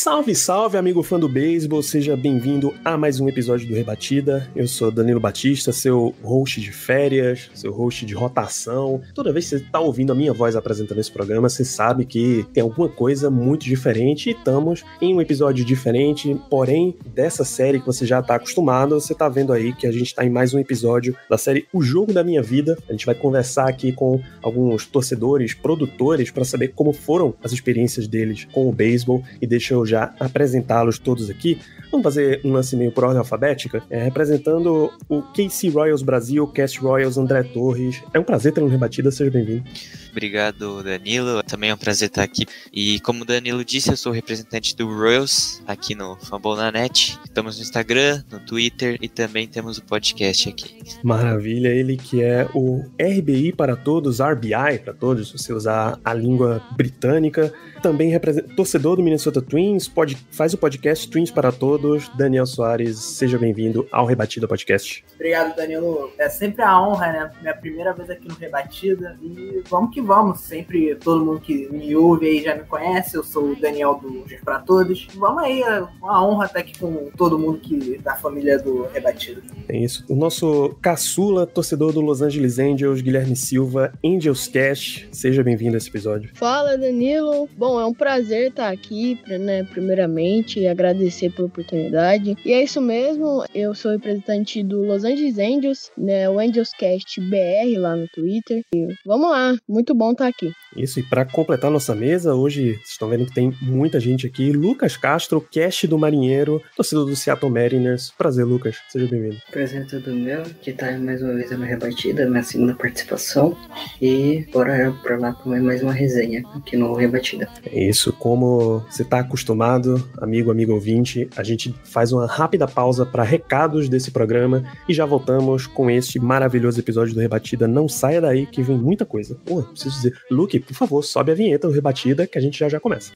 Salve, salve, amigo fã do beisebol, seja bem-vindo a mais um episódio do Rebatida. Eu sou Danilo Batista, seu host de férias, seu host de rotação. Toda vez que você tá ouvindo a minha voz apresentando esse programa, você sabe que tem alguma coisa muito diferente e estamos em um episódio diferente, porém, dessa série que você já tá acostumado, você tá vendo aí que a gente tá em mais um episódio da série O Jogo da Minha Vida. A gente vai conversar aqui com alguns torcedores, produtores, para saber como foram as experiências deles com o beisebol e deixa eu já apresentá-los todos aqui. Vamos fazer um lance meio por ordem alfabética, é, representando o KC Royals Brasil, Cast Royals André Torres. É um prazer ter um rebatida, seja bem-vindo. Obrigado, Danilo. Também é um prazer estar aqui. E como o Danilo disse, eu sou representante do Royals aqui no Fambonanet. Estamos no Instagram, no Twitter e também temos o podcast aqui. Maravilha, ele que é o RBI para todos, RBI para todos, se você usar a língua britânica. Também torcedor do Minnesota Twins, pode, faz o podcast Twins para Todos. Daniel Soares, seja bem-vindo ao Rebatida Podcast. Obrigado, Danilo. É sempre a honra, né? Minha primeira vez aqui no Rebatida. E vamos que vamos. Sempre todo mundo que me ouve aí já me conhece. Eu sou o Daniel do Dias para Todos. Vamos aí, é uma honra estar aqui com todo mundo que da família do Rebatida. É isso. O nosso caçula, torcedor do Los Angeles Angels, Guilherme Silva, Angels Cash. Seja bem-vindo a esse episódio. Fala, Danilo. Bom, é um prazer estar aqui, né, primeiramente, e agradecer pela oportunidade. E é isso mesmo, eu sou representante do Los Angeles Angels, né, o Angels Cast BR lá no Twitter. E vamos lá, muito bom estar aqui. Isso, e para completar nossa mesa, hoje vocês estão vendo que tem muita gente aqui. Lucas Castro, Cash do Marinheiro, torcedor do Seattle Mariners. Prazer, Lucas. Seja bem-vindo. Prazer todo meu, que tá mais uma vez a minha rebatida, minha segunda participação. E bora pra lá com mais uma resenha aqui no Rebatida. É isso, como você está acostumado, amigo, amigo ouvinte, a gente faz uma rápida pausa para recados desse programa e já voltamos com este maravilhoso episódio do Rebatida. Não saia daí que vem muita coisa. Pô, preciso dizer, Luke, por favor, sobe a vinheta do Rebatida que a gente já já começa.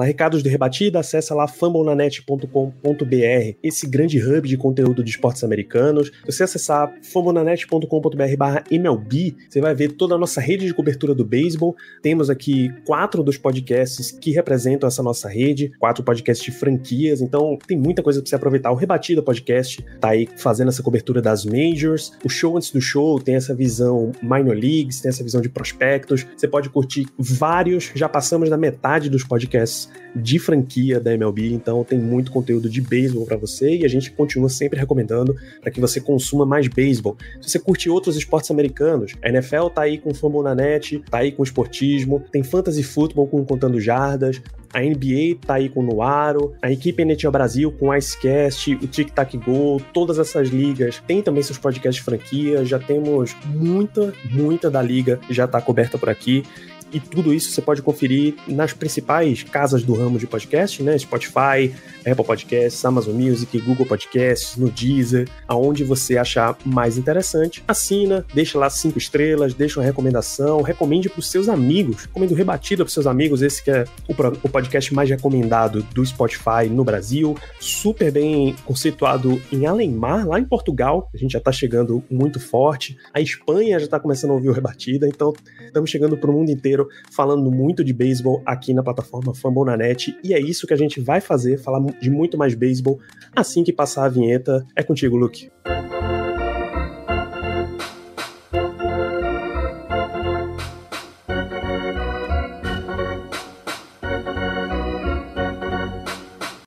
Lá, recados de rebatida, acessa lá fambonanet.com.br, esse grande hub de conteúdo de esportes americanos. Se você acessar fambonanet.com.br barra MLB, você vai ver toda a nossa rede de cobertura do beisebol. Temos aqui quatro dos podcasts que representam essa nossa rede, quatro podcasts de franquias, então tem muita coisa para você aproveitar. O Rebatida Podcast tá aí fazendo essa cobertura das majors, o show antes do show tem essa visão minor leagues, tem essa visão de prospectos. Você pode curtir vários, já passamos da metade dos podcasts de franquia da MLB, então tem muito conteúdo de beisebol para você e a gente continua sempre recomendando para que você consuma mais beisebol. Se você curte outros esportes americanos, a NFL tá aí com Fumble na net, tá aí com esportismo, tem fantasy futebol com contando jardas, a NBA tá aí com o Nuaro, a equipe NHL Brasil com Icecast, o Tic Tac Go, todas essas ligas. Tem também seus podcasts de franquia, já temos muita, muita da liga já tá coberta por aqui. E tudo isso você pode conferir nas principais casas do ramo de podcast, né? Spotify, Apple Podcasts, Amazon Music, Google Podcasts, no Deezer, aonde você achar mais interessante. Assina, deixa lá cinco estrelas, deixa uma recomendação, recomende para os seus amigos, recomendo rebatida para os seus amigos. Esse que é o, o podcast mais recomendado do Spotify no Brasil, super bem conceituado em Alemar, lá em Portugal. A gente já está chegando muito forte. A Espanha já está começando a ouvir o rebatida, então estamos chegando para o mundo inteiro falando muito de beisebol aqui na plataforma Fambonanet e é isso que a gente vai fazer, falar de muito mais beisebol assim que passar a vinheta. É contigo, Luke.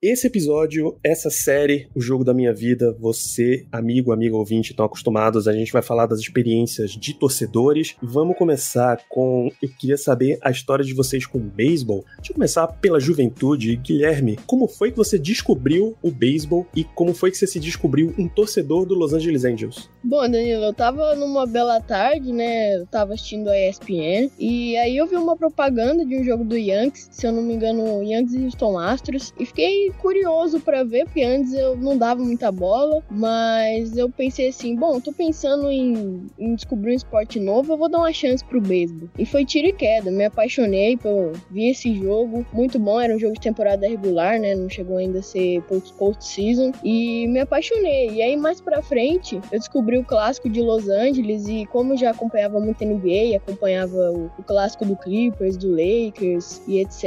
Esse episódio, essa série, o jogo da minha vida, você, amigo, amigo ouvinte, estão acostumados. A gente vai falar das experiências de torcedores. Vamos começar com. Eu queria saber a história de vocês com o beisebol. Deixa eu começar pela juventude. Guilherme, como foi que você descobriu o beisebol e como foi que você se descobriu um torcedor do Los Angeles Angels? Bom, Danilo, eu tava numa bela tarde, né? Eu tava assistindo a ESPN e aí eu vi uma propaganda de um jogo do Yankees, se eu não me engano, Yankees e Houston Astros, e fiquei curioso para ver, porque antes eu não dava muita bola, mas eu pensei assim, bom, tô pensando em, em descobrir um esporte novo, eu vou dar uma chance pro beisebol. E foi tiro e queda, me apaixonei, pô, vi esse jogo, muito bom, era um jogo de temporada regular, né? Não chegou ainda a ser post-season, e me apaixonei. E aí mais pra frente, eu descobri o clássico de Los Angeles, e como eu já acompanhava muito NBA, acompanhava o, o clássico do Clippers, do Lakers e etc.,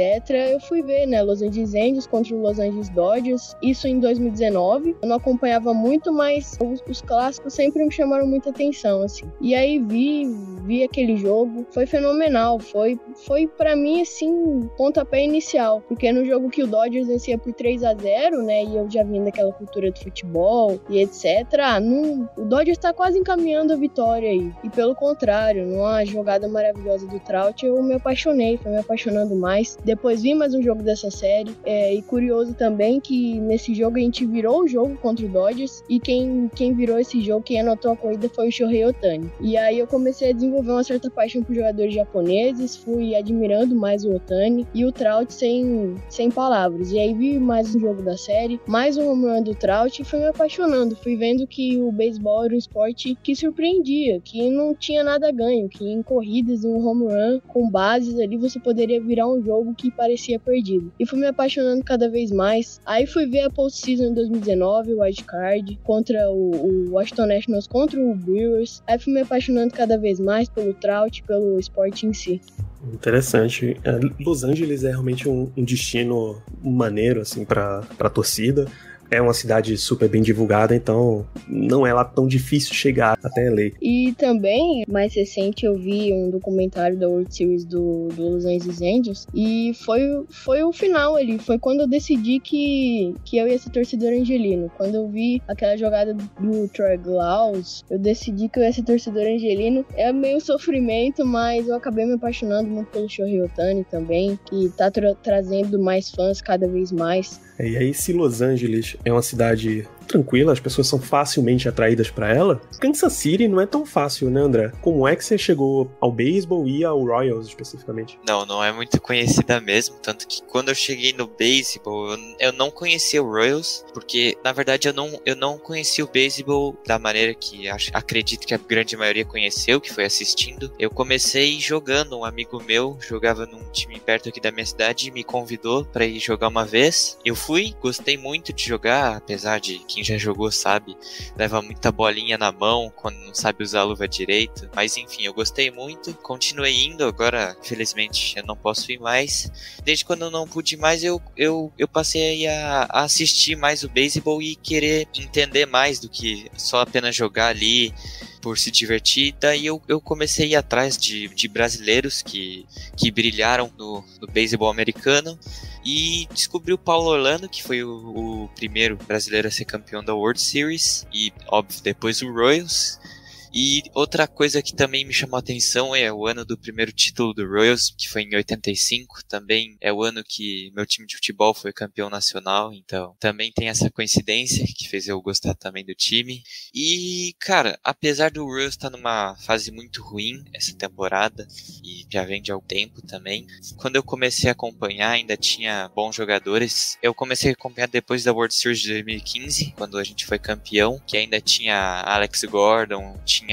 eu fui ver, né? Los Angeles Angels contra o Los Angeles Dodgers, isso em 2019. Eu não acompanhava muito, mas os, os clássicos sempre me chamaram muita atenção, assim. E aí vi, vi aquele jogo, foi fenomenal, foi, foi para mim, assim, pontapé inicial, porque no jogo que o Dodgers vencia por 3 a 0 né, e eu já vim daquela cultura do futebol e etc, ah, não, o Dodgers tá quase encaminhando a vitória aí, e pelo contrário, numa jogada maravilhosa do Trout, eu me apaixonei, foi me apaixonando mais. Depois vi mais um jogo dessa série, é, e curioso também que nesse jogo a gente virou o jogo contra o Dodgers, e quem, quem virou esse jogo, quem anotou a corrida foi o Shohei Otani. E aí eu comecei a desenvolver uma certa paixão por jogadores japoneses, fui admirando mais o Otani e o Trout sem, sem palavras. E aí vi mais um jogo da série, mais um home run do Trout e fui me apaixonando. Fui vendo que o beisebol era um esporte que surpreendia, que não tinha nada ganho, que em corridas, em um home run com bases ali, você poderia virar um jogo que parecia perdido. E fui me apaixonando cada vez mais. Aí fui ver a postseason em 2019, o Wild Card, contra o, o Washington Nationals, contra o Brewers. Aí fui me apaixonando cada vez mais pelo Trout, pelo esporte em si. Interessante. É, Los Angeles é realmente um, um destino maneiro, assim, pra torcida é uma cidade super bem divulgada, então não é lá tão difícil chegar até LA. E também, mais recente, eu vi um documentário da World Series do, do Los Angeles Angels e foi, foi o final ali. Foi quando eu decidi que, que eu ia ser torcedor angelino. Quando eu vi aquela jogada do Troy Glaus, eu decidi que eu ia ser torcedor angelino. É meio sofrimento, mas eu acabei me apaixonando muito pelo Shohei Otani também, que tá tra trazendo mais fãs cada vez mais. É, e aí, se Los Angeles é uma cidade tranquila, as pessoas são facilmente atraídas para ela. Kansas City não é tão fácil, né, André? Como é que você chegou ao beisebol e ao Royals especificamente? Não, não é muito conhecida mesmo, tanto que quando eu cheguei no beisebol, eu, não conhecia o Royals, porque na verdade eu não, eu não conhecia o beisebol da maneira que acho, acredito que a grande maioria conheceu, que foi assistindo. Eu comecei jogando, um amigo meu jogava num time perto aqui da minha cidade e me convidou para ir jogar uma vez. Eu fui, gostei muito de jogar, apesar de que quem já jogou sabe, leva muita bolinha na mão quando não sabe usar a luva direito. Mas enfim, eu gostei muito, continuei indo, agora felizmente eu não posso ir mais. Desde quando eu não pude mais, eu, eu, eu passei a, a assistir mais o beisebol e querer entender mais do que só apenas jogar ali por se divertir. Daí eu, eu comecei a ir atrás de, de brasileiros que, que brilharam no, no beisebol americano e descobri o Paulo Orlando, que foi o, o primeiro brasileiro a ser campeão da World Series, e óbvio depois o Royals. E outra coisa que também me chamou a atenção é o ano do primeiro título do Royals, que foi em 85. Também é o ano que meu time de futebol foi campeão nacional, então também tem essa coincidência que fez eu gostar também do time. E, cara, apesar do Royals estar numa fase muito ruim essa temporada, e já vem de algum tempo também, quando eu comecei a acompanhar ainda tinha bons jogadores. Eu comecei a acompanhar depois da World Series de 2015, quando a gente foi campeão, que ainda tinha Alex Gordon, tinha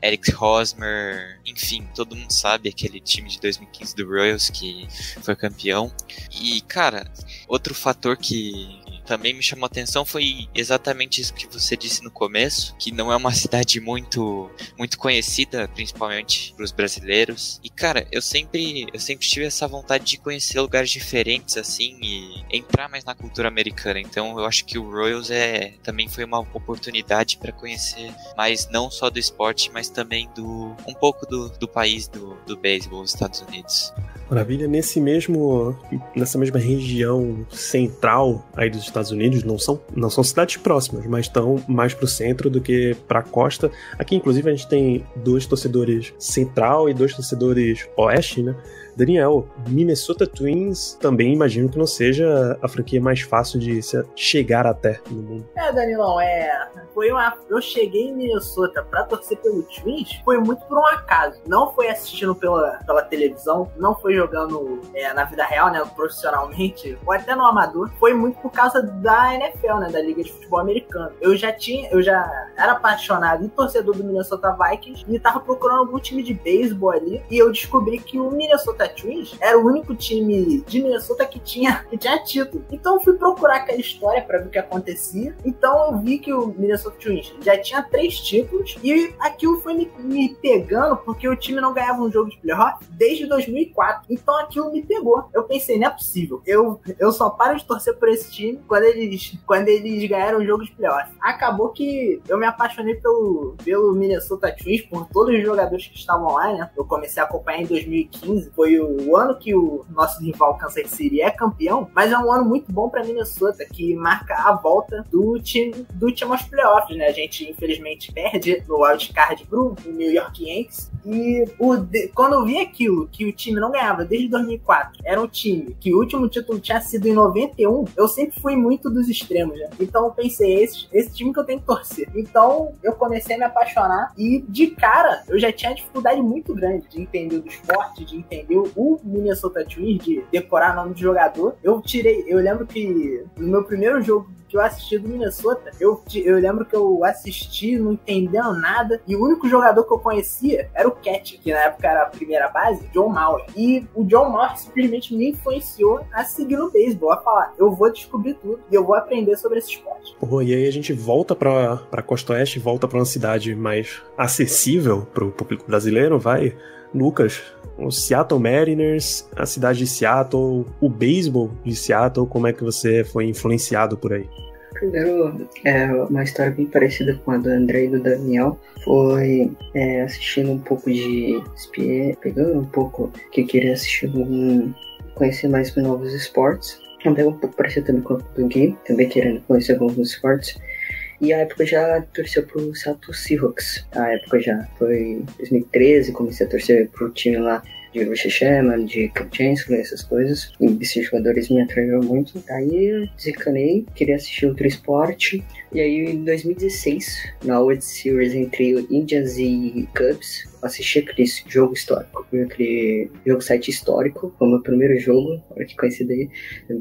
Eric Hosmer, enfim, todo mundo sabe aquele time de 2015 do Royals que foi campeão. E, cara, outro fator que também me chamou a atenção foi exatamente isso que você disse no começo, que não é uma cidade muito muito conhecida, principalmente para os brasileiros. E cara, eu sempre eu sempre tive essa vontade de conhecer lugares diferentes assim e entrar mais na cultura americana. Então eu acho que o Royals é também foi uma oportunidade para conhecer mais não só do esporte, mas também do um pouco do, do país do, do beisebol, os Estados Unidos. Maravilha, nesse mesmo, nessa mesma região central aí dos Estados Unidos, não são, não são cidades próximas, mas estão mais pro centro do que pra costa. Aqui, inclusive, a gente tem dois torcedores central e dois torcedores oeste, né? Daniel, Minnesota Twins também imagino que não seja a franquia mais fácil de chegar até no mundo. É, Danilão, é. Foi uma. Eu cheguei em Minnesota pra torcer pelo Twins, foi muito por um acaso. Não foi assistindo pela, pela televisão, não foi jogando é, na vida real, né? Profissionalmente, ou até no amador. Foi muito por causa da NFL, né? Da Liga de Futebol Americano. Eu já tinha. Eu já era apaixonado e torcedor do Minnesota Vikings e tava procurando algum time de beisebol ali. E eu descobri que o Minnesota Minnesota Twins era o único time de Minnesota que tinha, que tinha título. Então eu fui procurar aquela história para ver o que acontecia. Então eu vi que o Minnesota Twins já tinha três títulos e aquilo foi me, me pegando porque o time não ganhava um jogo de playoff desde 2004. Então aquilo me pegou. Eu pensei, não é possível. Eu, eu só paro de torcer por esse time quando eles, quando eles ganharam um jogo de playoff. Acabou que eu me apaixonei pelo, pelo Minnesota Twins, por todos os jogadores que estavam lá, né? Eu comecei a acompanhar em 2015. Foi foi o ano que o nosso rival Kansas City é campeão, mas é um ano muito bom para Minnesota, que marca a volta do time, do time aos playoffs, né? A gente, infelizmente, perde no wildcard pro New York Yankees. E o, quando eu vi aquilo, que o time não ganhava desde 2004, era um time que o último título tinha sido em 91, eu sempre fui muito dos extremos, né? Então eu pensei, esse, esse time que eu tenho que torcer. Então eu comecei a me apaixonar e de cara eu já tinha dificuldade muito grande de entender o esporte, de entender o Minnesota Twins de decorar nome de jogador. Eu tirei, eu lembro que no meu primeiro jogo que eu assisti do Minnesota, eu, eu lembro que eu assisti, não entendendo nada, e o único jogador que eu conhecia era o Cat, que na época era a primeira base, John Mauer. E o John Mauer simplesmente me influenciou a seguir no beisebol, a falar, eu vou descobrir tudo e eu vou aprender sobre esse esporte. Oh, e aí a gente volta pra, pra Costa Oeste, volta pra uma cidade mais acessível pro público brasileiro, vai Lucas, o Seattle Mariners, a cidade de Seattle, o beisebol de Seattle, como é que você foi influenciado por aí? Primeiro, é uma história bem parecida com a do André e do Daniel. Foi é, assistindo um pouco de SPE, pegando um pouco que queria assistir um, conhecer mais novos esportes. Também um pouco parecido também com o game, também querendo conhecer alguns esportes. E a época já torceu pro Seattle Seahawks. A época já foi 2013, comecei a torcer pro time lá de Rush Sherman, de Cap Chancellor, essas coisas. E esses jogadores me atraíram muito. Aí eu desencanei, queria assistir outro esporte. E aí em 2016, na World Series entre Indians e Cubs, assisti aquele jogo histórico, aquele jogo site histórico, foi o meu primeiro jogo, olha que coincidência,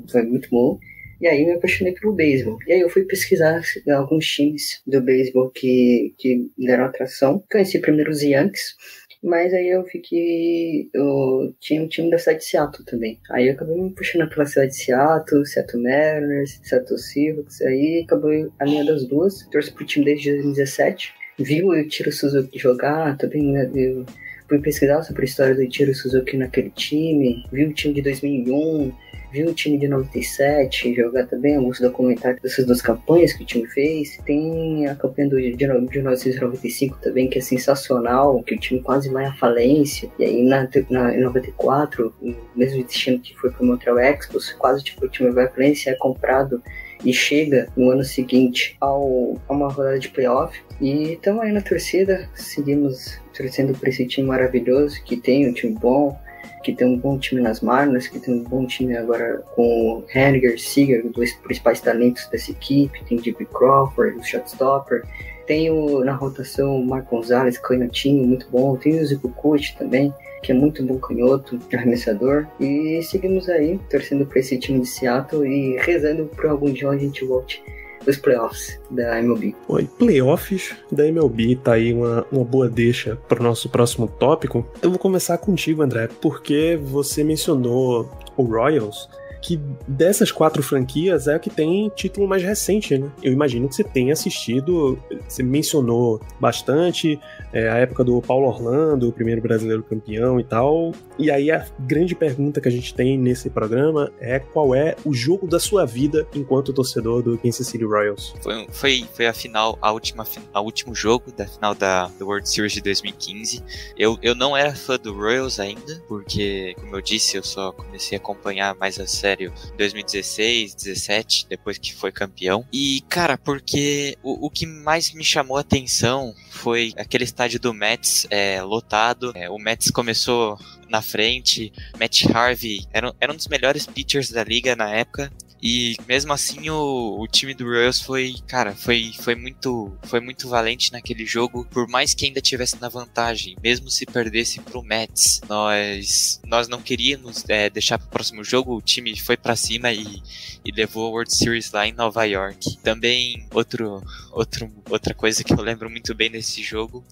foi muito bom. E aí me apaixonei pelo beisebol. E aí eu fui pesquisar alguns times do beisebol que, que deram atração. Conheci primeiro os Yankees, mas aí eu vi que eu tinha um time da cidade de Seattle também. Aí eu acabei me puxando pela cidade de Seattle, Seattle Mariners, Seattle Seahawks. Aí acabou a linha das duas. Torço pro time desde 2017. Vi o Tiro Suzuki jogar, também né, eu fui pesquisar sobre a história do Tiro Suzuki naquele time. Vi o time de 2001 vi o time de 97 jogar também alguns documentários dessas duas campanhas que o time fez. Tem a campanha do, de, de 1995 também, que é sensacional, que o time quase vai à falência. E aí na, na, em 94, o mesmo destino que foi pro Montreal Expos, quase tipo, o time vai à falência, é comprado e chega no ano seguinte ao, a uma rodada de playoff. E estamos aí na torcida, seguimos torcendo por esse time maravilhoso que tem um time bom, que tem um bom time nas Marnas, que tem um bom time agora com Henniger, Seager, dois principais talentos dessa equipe, tem Jimmy Crawford, o shotstopper, tem o, na rotação o Marco Gonzalez, canhotinho, muito bom, tem o Zico Kut também, que é muito bom canhoto, arremessador, e seguimos aí, torcendo para esse time de Seattle e rezando para algum dia a gente volte os playoffs da MLB. Oi, playoffs da MLB tá aí uma, uma boa deixa para o nosso próximo tópico. Eu vou começar contigo, André, porque você mencionou o Royals que dessas quatro franquias é a que tem título mais recente, né? Eu imagino que você tenha assistido, você mencionou bastante é, a época do Paulo Orlando, o primeiro brasileiro campeão e tal. E aí a grande pergunta que a gente tem nesse programa é qual é o jogo da sua vida enquanto torcedor do Kansas City Royals? Foi, foi, foi a final, a última, a último jogo da final da, World Series de 2015. Eu, eu não era fã do Royals ainda, porque, como eu disse, eu só comecei a acompanhar mais a sério em 2016, 17, depois que foi campeão. E, cara, porque o, o que mais me chamou a atenção foi aquele estádio do Mets é, lotado. É, o Mets começou na frente. Matt Harvey era, era um dos melhores pitchers da liga na época. E mesmo assim o, o time do Royals foi, cara, foi, foi muito foi muito valente naquele jogo, por mais que ainda tivesse na vantagem, mesmo se perdesse pro Mets. Nós nós não queríamos é, deixar pro próximo jogo, o time foi para cima e, e levou a World Series lá em Nova York. Também outro, outro outra coisa que eu lembro muito bem desse jogo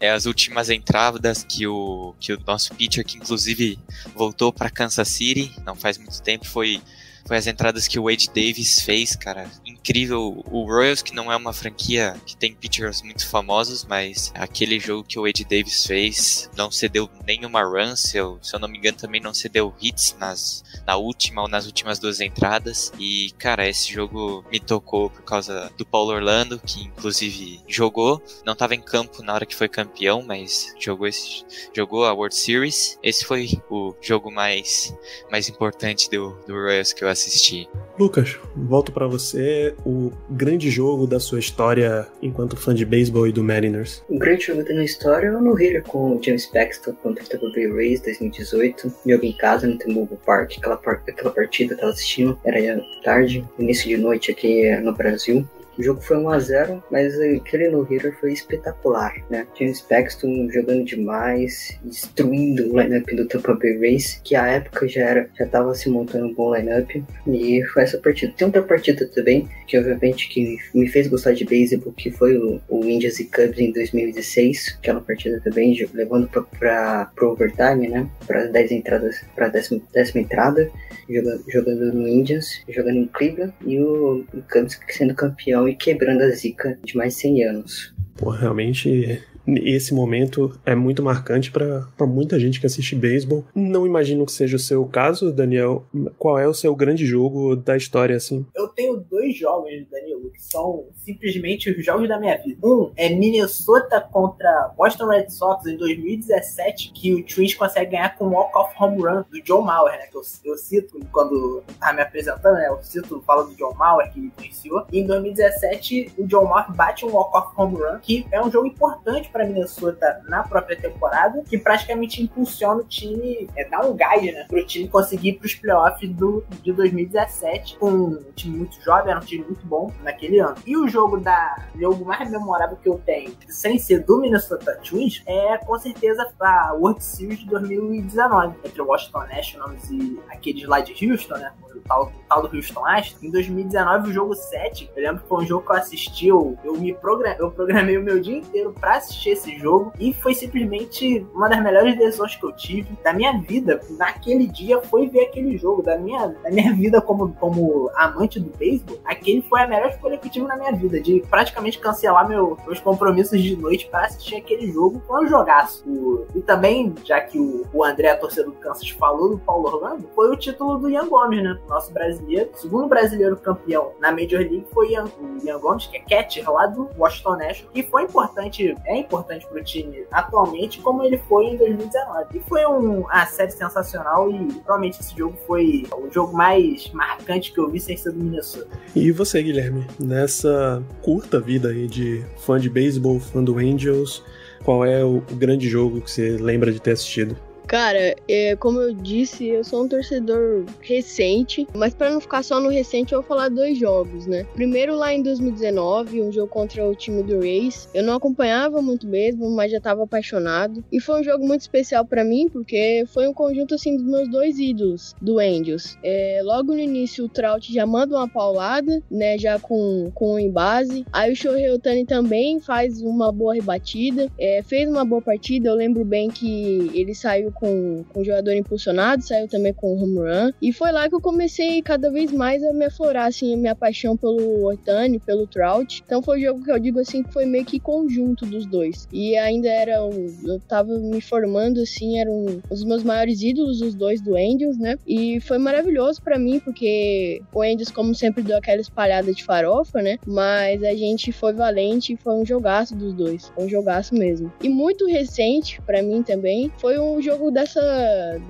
é as últimas entradas que o que o nosso pitcher que inclusive voltou para Kansas City, não faz muito tempo, foi foi as entradas que o Wade Davis fez, cara. Incrível. O Royals, que não é uma franquia que tem pitchers muito famosos, mas aquele jogo que o Wade Davis fez não cedeu nenhuma run, se eu, se eu não me engano, também não cedeu hits nas, na última ou nas últimas duas entradas. E, cara, esse jogo me tocou por causa do Paulo Orlando, que inclusive jogou. Não estava em campo na hora que foi campeão, mas jogou, esse, jogou a World Series. Esse foi o jogo mais, mais importante do, do Royals que eu assisti. Lucas, volto para você. O grande jogo da sua história enquanto fã de beisebol e do Mariners. O grande jogo da minha história é o no hitter com o James Paxton contra o Tampa Bay Rays 2018. Jogo em casa no T-Mobile Park. Aquela, aquela partida eu tava assistindo, era tarde, início de noite aqui no Brasil. O jogo foi 1x0, mas aquele no-hitter foi espetacular, né? James Paxton jogando demais, destruindo o lineup do Tampa Bay Rays, que à época já era, já tava se montando um bom lineup, e foi essa partida. Tem outra partida também, que obviamente que me fez gostar de beisebol, que foi o, o Indians e Cubs em 2016, aquela partida também, levando pra, pro overtime, né? Para 10 entradas, pra décima, décima entrada, jogando, jogando no Indians, jogando em Cleveland, e o, o Cubs sendo campeão e quebrando a zica de mais 100 anos. Pô, realmente esse momento é muito marcante para muita gente que assiste beisebol. Não imagino que seja o seu caso, Daniel. Qual é o seu grande jogo da história, assim? Eu tenho dois jogos, Danilo, que são simplesmente os jogos da minha vida. Um é Minnesota contra Boston Red Sox em 2017, que o Twins consegue ganhar com um walk-off home run do John Mauer, né? Que eu, eu cito quando tá me apresentando, né? Eu cito, falo do John Mauer, que influenciou. E em 2017, o John Mauer bate um walk-off home run, que é um jogo importante para Minnesota na própria temporada, que praticamente impulsiona o time, é, dá um gás, né, pro time conseguir ir pros playoffs do, de 2017, com um time muito jovem, era um time muito bom naquele ano. E o jogo da jogo mais memorável que eu tenho, sem ser do Minnesota Twins, é com certeza a World Series de 2019, entre o Washington Nationals e aqueles lá de Houston, né? O tal, tal do Houston Astros. Em 2019, o jogo 7, eu lembro que foi um jogo que eu assisti, eu, eu me programei, eu programei o meu dia inteiro pra assistir esse jogo e foi simplesmente uma das melhores decisões que eu tive da minha vida. Naquele dia foi ver aquele jogo, da minha, da minha vida como, como amante do beisebol. Aquele foi a melhor escolha que eu tive na minha vida, de praticamente cancelar meu, meus compromissos de noite para assistir aquele jogo. Foi um jogaço. E também, já que o, o André, torcedor do Kansas, falou do Paulo Orlando, foi o título do Ian Gomes, né? Nosso brasileiro. O segundo brasileiro campeão na Major League foi Ian, o Ian Gomes, que é catcher lá do Washington Nationals. E foi importante, é importante pro time atualmente como ele foi em 2019. E foi um, uma série sensacional e provavelmente esse jogo foi o jogo mais marcante que eu vi sem ser do Minnesota. E você, Guilherme, nessa curta vida aí de fã de beisebol, fã do Angels, qual é o, o grande jogo que você lembra de ter assistido? Cara, é, como eu disse, eu sou um torcedor recente, mas para não ficar só no recente, eu vou falar dois jogos, né? Primeiro lá em 2019, um jogo contra o time do Rays. Eu não acompanhava muito mesmo, mas já estava apaixonado. E foi um jogo muito especial para mim, porque foi um conjunto assim dos meus dois ídolos do Angels. É, logo no início, o Trout já manda uma paulada, né? Já com, com um em base. Aí o Shohei Otani também faz uma boa rebatida, é, fez uma boa partida. Eu lembro bem que ele saiu com, com jogador impulsionado, saiu também com home run. E foi lá que eu comecei cada vez mais a me aflorar, assim, a minha paixão pelo Otani, pelo Trout. Então foi um jogo que eu digo assim que foi meio que conjunto dos dois. E ainda era um, eu tava me formando assim, eram os meus maiores ídolos os dois do Angels, né? E foi maravilhoso para mim porque o Angels como sempre deu aquela espalhada de farofa, né? Mas a gente foi valente e foi um jogaço dos dois, foi um jogaço mesmo. E muito recente para mim também foi um jogo dessa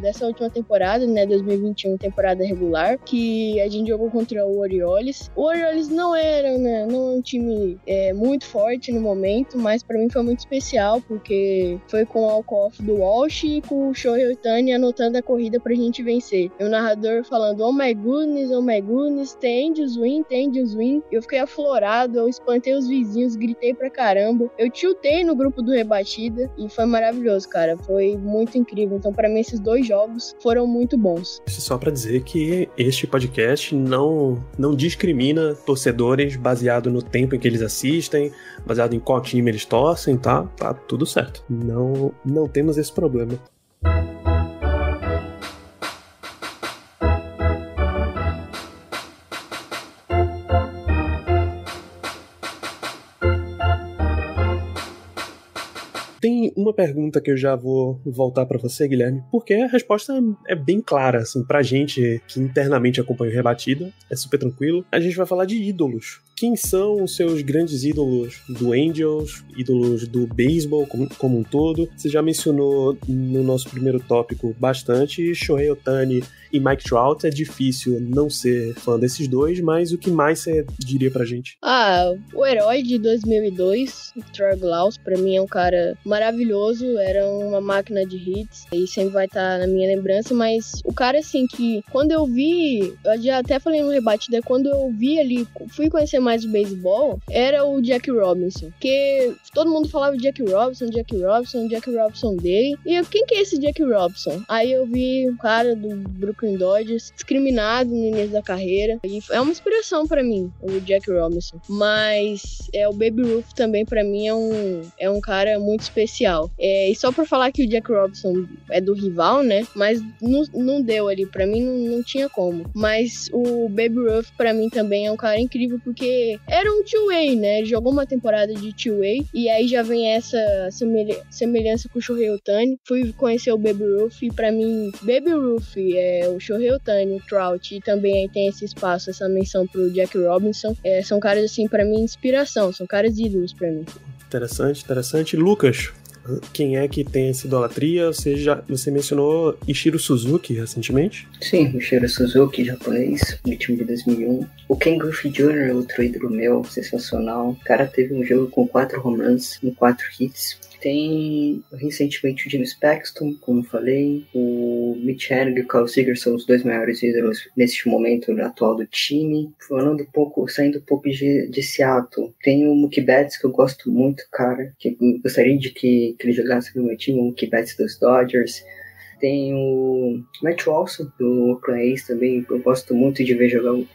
dessa última temporada, né, 2021, temporada regular, que a gente jogou contra o Orioles. O Orioles não era, né, não é um time é, muito forte no momento, mas para mim foi muito especial porque foi com o walk-off do Walsh e com o Shohei Otani anotando a corrida pra gente vencer. E o narrador falando, oh my goodness, oh my goodness, tem Angels win, tem Angels win. Eu fiquei aflorado, eu espantei os vizinhos, gritei pra caramba. Eu tiltei no grupo do Rebatida e foi maravilhoso, cara. Foi muito incrível. Então, para mim, esses dois jogos foram muito bons. Só para dizer que este podcast não, não discrimina torcedores baseado no tempo em que eles assistem, baseado em qual time eles torcem, tá? Tá tudo certo. Não, não temos esse problema. Uma pergunta que eu já vou voltar para você, Guilherme, porque a resposta é bem clara, assim, pra gente que internamente acompanha o Rebatida, é super tranquilo. A gente vai falar de ídolos. Quem são os seus grandes ídolos do Angels, ídolos do beisebol como, como um todo? Você já mencionou no nosso primeiro tópico bastante Shohei Otani e Mike Trout. É difícil não ser fã desses dois, mas o que mais você diria pra gente? Ah, o herói de 2002, Troy Glaus, pra mim é um cara maravilhoso, era uma máquina de hits e sempre vai estar tá na minha lembrança, mas o cara assim que quando eu vi, eu já até falei no rebatida, quando eu vi ali, fui conhecer mais o beisebol, era o Jack Robinson. Que todo mundo falava Jack Robinson, Jack Robinson, Jack Robinson Day. E eu, quem que é esse Jack Robinson? Aí eu vi um cara do Brooklyn Dodgers discriminado no início da carreira. E é uma inspiração para mim, o Jack Robinson. Mas é o Baby Ruth também para mim é um, é um cara muito especial. É, e só para falar que o Jack Robinson é do rival, né? Mas não, não deu ali para mim, não, não tinha como. Mas o Baby Ruth para mim também é um cara incrível porque era um two-way, né? Ele jogou uma temporada de two-way e aí já vem essa semelhança com o Shohei Otani. Fui conhecer o Baby Ruth e pra mim, Baby Ruth, é, o Shohei Otani, o Trout e também aí tem esse espaço, essa menção pro Jack Robinson. É, são caras, assim, para mim, inspiração. São caras ídolos para mim. Interessante, interessante. Lucas, quem é que tem essa idolatria? Você, já, você mencionou Ishiro Suzuki recentemente? Sim, Ishiro Suzuki, japonês, vítima de 2001. O Ken Griffey Jr., outro ídolo meu, sensacional. O cara teve um jogo com quatro romances, em quatro hits. Tem recentemente o James Paxton, como falei, o Mitch Hennig e o Carl Seager são os dois maiores ídolos neste momento atual do time. Falando um pouco, saindo um pouco de, de Seattle, tem o Mookie Betts, que eu gosto muito, cara, que gostaria de que, que ele jogasse no meu time, o Mookie Betts dos Dodgers. Tem o Matt Walson, do Oakland A's também, eu gosto muito de ver jogar o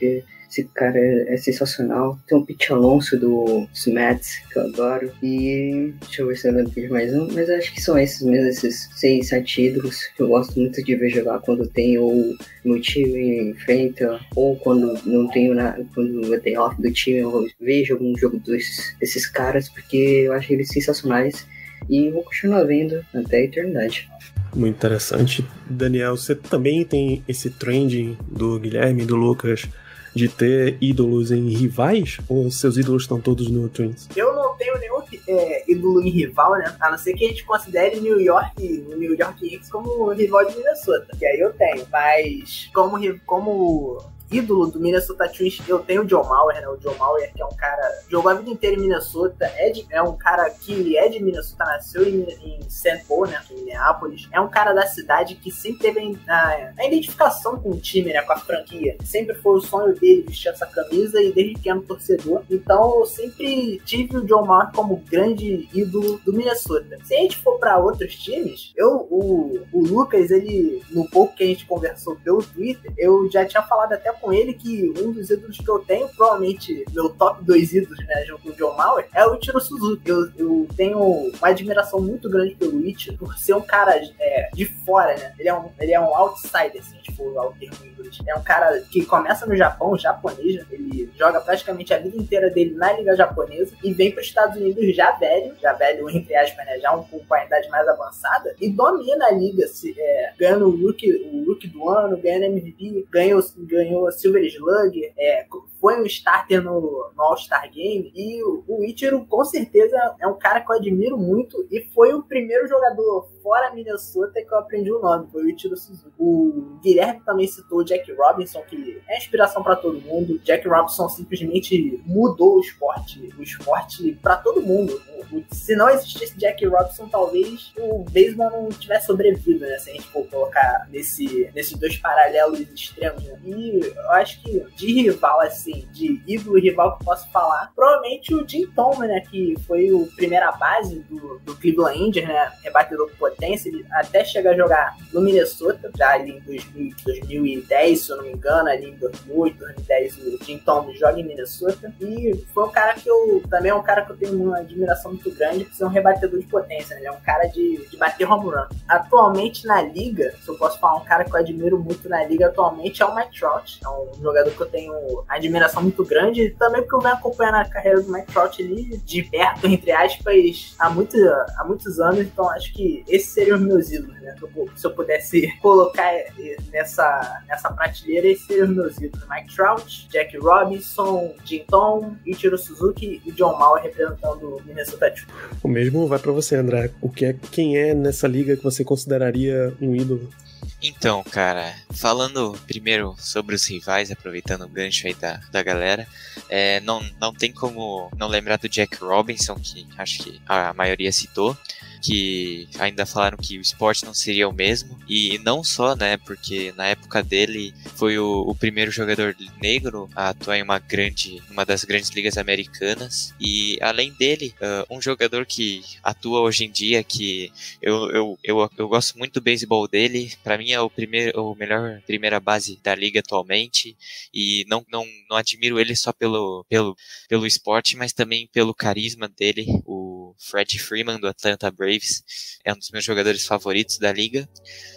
esse cara é, é sensacional. Tem o Pete Alonso do Smets, que eu adoro. E deixa eu ver se eu lembro de mais um. Mas acho que são esses mesmo, esses seis, sete ídolos que eu gosto muito de ver jogar quando tem ou meu time enfrenta, ou quando não tenho na, quando eu tenho off do time, eu vejo algum jogo desses, desses caras, porque eu acho eles sensacionais. E vou continuar vendo até a eternidade. Muito interessante. Daniel, você também tem esse trending do Guilherme e do Lucas de ter ídolos em rivais? Ou seus ídolos estão todos no Twins? Eu não tenho nenhum é, ídolo em rival, né? A não ser que a gente considere New York, New York Yankees como rival de Minnesota. Que aí eu tenho. Mas como, como ídolo do Minnesota Twins, eu tenho o John Mauer, né? O John Mauer, que é um cara. Jogou a vida inteira em Minnesota, é, de, é um cara que é de Minnesota, nasceu em, em St. Paul, né? Em Minneapolis. É um cara da cidade que sempre teve a, a, identificação com o time, né? Com a franquia. Sempre foi o sonho dele vestir essa camisa e desde pequeno torcedor. Então eu sempre tive o John Mauer como grande ídolo do Minnesota. Se a gente for para outros times, eu, o, o Lucas, ele, no pouco que a gente conversou pelo Twitter, eu já tinha falado até com ele que um dos ídolos que eu tenho, provavelmente meu top dois ídolos, né, junto com o John Mauer, é o Ichiro Suzuki. Eu, eu tenho uma admiração muito grande pelo Ichiro por ser um cara é, de fora, né? Ele é um, ele é um outsider, assim, tipo, o termo inglês. É um cara que começa no Japão, japonês, né? ele joga praticamente a vida inteira dele na liga japonesa e vem para os Estados Unidos já velho, já velho entre aspas, né? Já um, com a idade mais avançada e domina a liga, se, é, ganhando o rookie, o rookie do ano, ganhando MVP, ganhou, ganhou Silver Slug, é, foi um starter no, no All-Star Game e o, o Ichiro com certeza é um cara que eu admiro muito e foi o primeiro jogador fora Minnesota que eu aprendi o nome, foi o Ichiro Suzuki. O Guilherme também citou o Jack Robinson, que é inspiração para todo mundo. Jack Robinson simplesmente mudou o esporte, o esporte para todo mundo. Se não existisse Jack Robinson, talvez o beisebol não tivesse sobrevivido, né? Se a gente for colocar nesse, nesses dois paralelos extremos. Né? E eu acho que de rival, assim, de ídolo rival que eu posso falar, provavelmente o Jim Thomas, né? Que foi o primeira base do, do Cleveland Indians, né? Rebatedor com potência, ele até chega a jogar no Minnesota, já ali em 2000, 2010, se eu não me engano, ali em 2008, 2010, o Jim Thomas joga em Minnesota. E foi um cara que eu, também é um cara que eu tenho uma admiração muito grande por ser um rebatedor de potência, né? Ele é um cara de, de bater home run. Atualmente na liga, se eu posso falar um cara que eu admiro muito na liga atualmente, é o Mike Trout. É um jogador que eu tenho admiração muito grande, também porque eu venho acompanhando a carreira do Mike Trout ali de perto, entre aspas, há, muito, há muitos anos, então acho que esses seriam os meus ídolos, né? Se eu pudesse colocar nessa, nessa prateleira, esses seriam os meus ídolos. Mike Trout, Jack Robinson, Jim Tom, Ichiro Suzuki e John Mauer representando o Minnesota Twins. O mesmo vai para você, André. O que é, quem é nessa liga que você consideraria um ídolo? Então, cara, falando primeiro sobre os rivais, aproveitando o gancho aí da, da galera, é, não, não tem como não lembrar do Jack Robinson, que acho que a maioria citou que ainda falaram que o esporte não seria o mesmo. E não só, né? Porque na época dele foi o, o primeiro jogador negro a atuar em uma grande, uma das grandes ligas americanas. E além dele, uh, um jogador que atua hoje em dia, que eu, eu, eu, eu gosto muito do beisebol dele. Para mim é o primeiro, o melhor primeira base da liga atualmente. E não, não, não admiro ele só pelo, pelo, pelo esporte, mas também pelo carisma dele. O Fred Freeman do Atlanta Braves Braves é um dos meus jogadores favoritos da liga.